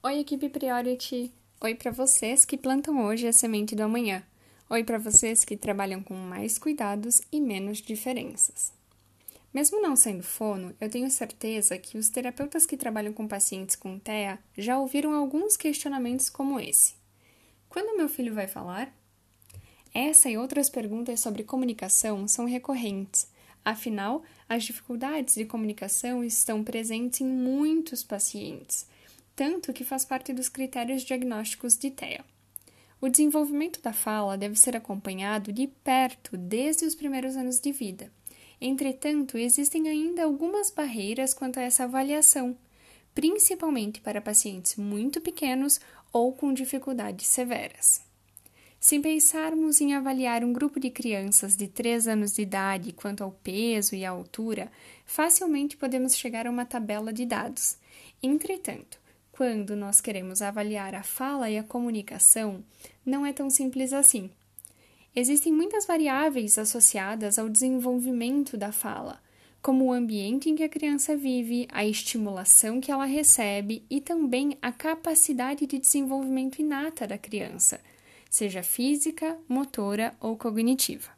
Oi, equipe Priority! Oi para vocês que plantam hoje a semente do amanhã. Oi para vocês que trabalham com mais cuidados e menos diferenças. Mesmo não sendo fono, eu tenho certeza que os terapeutas que trabalham com pacientes com TEA já ouviram alguns questionamentos como esse: Quando meu filho vai falar? Essa e outras perguntas sobre comunicação são recorrentes. Afinal, as dificuldades de comunicação estão presentes em muitos pacientes tanto que faz parte dos critérios diagnósticos de TEA. O desenvolvimento da fala deve ser acompanhado de perto desde os primeiros anos de vida. Entretanto, existem ainda algumas barreiras quanto a essa avaliação, principalmente para pacientes muito pequenos ou com dificuldades severas. Se pensarmos em avaliar um grupo de crianças de 3 anos de idade quanto ao peso e à altura, facilmente podemos chegar a uma tabela de dados. Entretanto, quando nós queremos avaliar a fala e a comunicação, não é tão simples assim. Existem muitas variáveis associadas ao desenvolvimento da fala, como o ambiente em que a criança vive, a estimulação que ela recebe e também a capacidade de desenvolvimento inata da criança, seja física, motora ou cognitiva.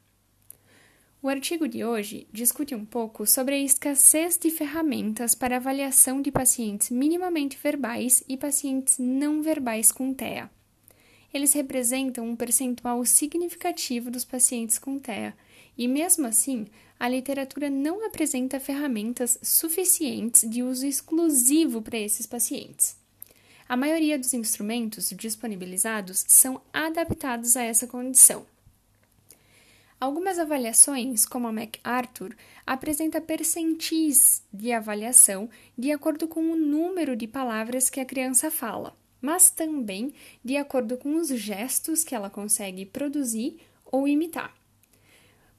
O artigo de hoje discute um pouco sobre a escassez de ferramentas para avaliação de pacientes minimamente verbais e pacientes não verbais com TEA. Eles representam um percentual significativo dos pacientes com TEA, e mesmo assim, a literatura não apresenta ferramentas suficientes de uso exclusivo para esses pacientes. A maioria dos instrumentos disponibilizados são adaptados a essa condição. Algumas avaliações, como a MacArthur, apresenta percentis de avaliação de acordo com o número de palavras que a criança fala, mas também de acordo com os gestos que ela consegue produzir ou imitar.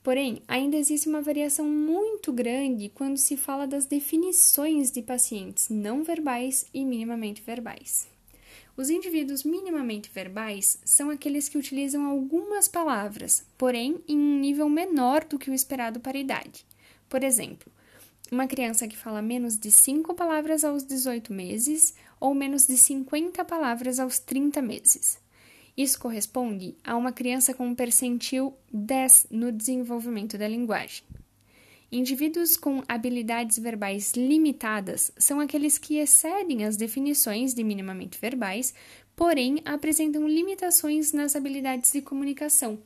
Porém, ainda existe uma variação muito grande quando se fala das definições de pacientes não verbais e minimamente verbais. Os indivíduos minimamente verbais são aqueles que utilizam algumas palavras, porém em um nível menor do que o esperado para a idade. Por exemplo, uma criança que fala menos de 5 palavras aos 18 meses ou menos de 50 palavras aos 30 meses. Isso corresponde a uma criança com um percentil 10 no desenvolvimento da linguagem. Indivíduos com habilidades verbais limitadas são aqueles que excedem as definições de minimamente verbais, porém apresentam limitações nas habilidades de comunicação.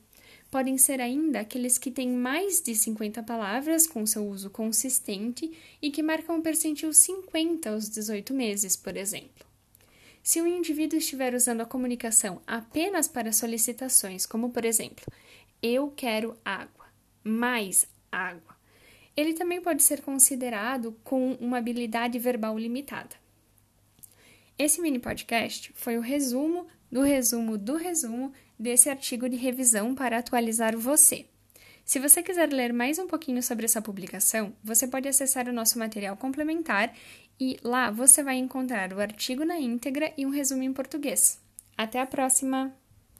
Podem ser ainda aqueles que têm mais de 50 palavras com seu uso consistente e que marcam o percentil 50 aos 18 meses, por exemplo. Se o indivíduo estiver usando a comunicação apenas para solicitações, como por exemplo, eu quero água, mais água, ele também pode ser considerado com uma habilidade verbal limitada. Esse mini podcast foi o resumo do resumo do resumo desse artigo de revisão para atualizar você. Se você quiser ler mais um pouquinho sobre essa publicação, você pode acessar o nosso material complementar e lá você vai encontrar o artigo na íntegra e um resumo em português. Até a próxima!